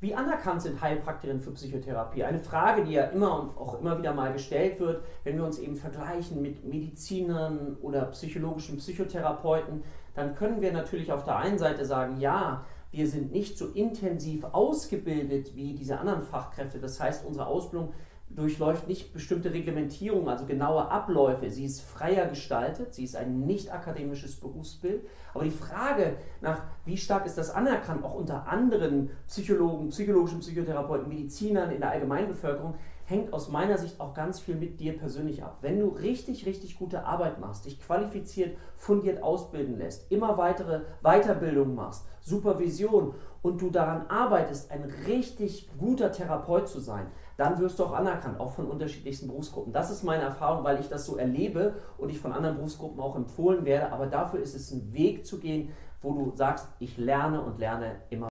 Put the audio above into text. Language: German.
Wie anerkannt sind Heilpraktikerinnen für Psychotherapie? Eine Frage, die ja immer und auch immer wieder mal gestellt wird, wenn wir uns eben vergleichen mit Medizinern oder psychologischen Psychotherapeuten, dann können wir natürlich auf der einen Seite sagen, ja, wir sind nicht so intensiv ausgebildet wie diese anderen Fachkräfte. Das heißt, unsere Ausbildung durchläuft nicht bestimmte Reglementierungen, also genaue Abläufe. Sie ist freier gestaltet, sie ist ein nicht akademisches Berufsbild. Aber die Frage nach, wie stark ist das anerkannt, auch unter anderen Psychologen, psychologischen Psychotherapeuten, Medizinern in der Allgemeinbevölkerung, hängt aus meiner Sicht auch ganz viel mit dir persönlich ab. Wenn du richtig, richtig gute Arbeit machst, dich qualifiziert, fundiert ausbilden lässt, immer weitere Weiterbildung machst, Supervision und du daran arbeitest, ein richtig guter Therapeut zu sein, dann wirst du auch anerkannt, auch von unterschiedlichsten Berufsgruppen. Das ist meine Erfahrung, weil ich das so erlebe und ich von anderen Berufsgruppen auch empfohlen werde. Aber dafür ist es ein Weg zu gehen, wo du sagst, ich lerne und lerne immer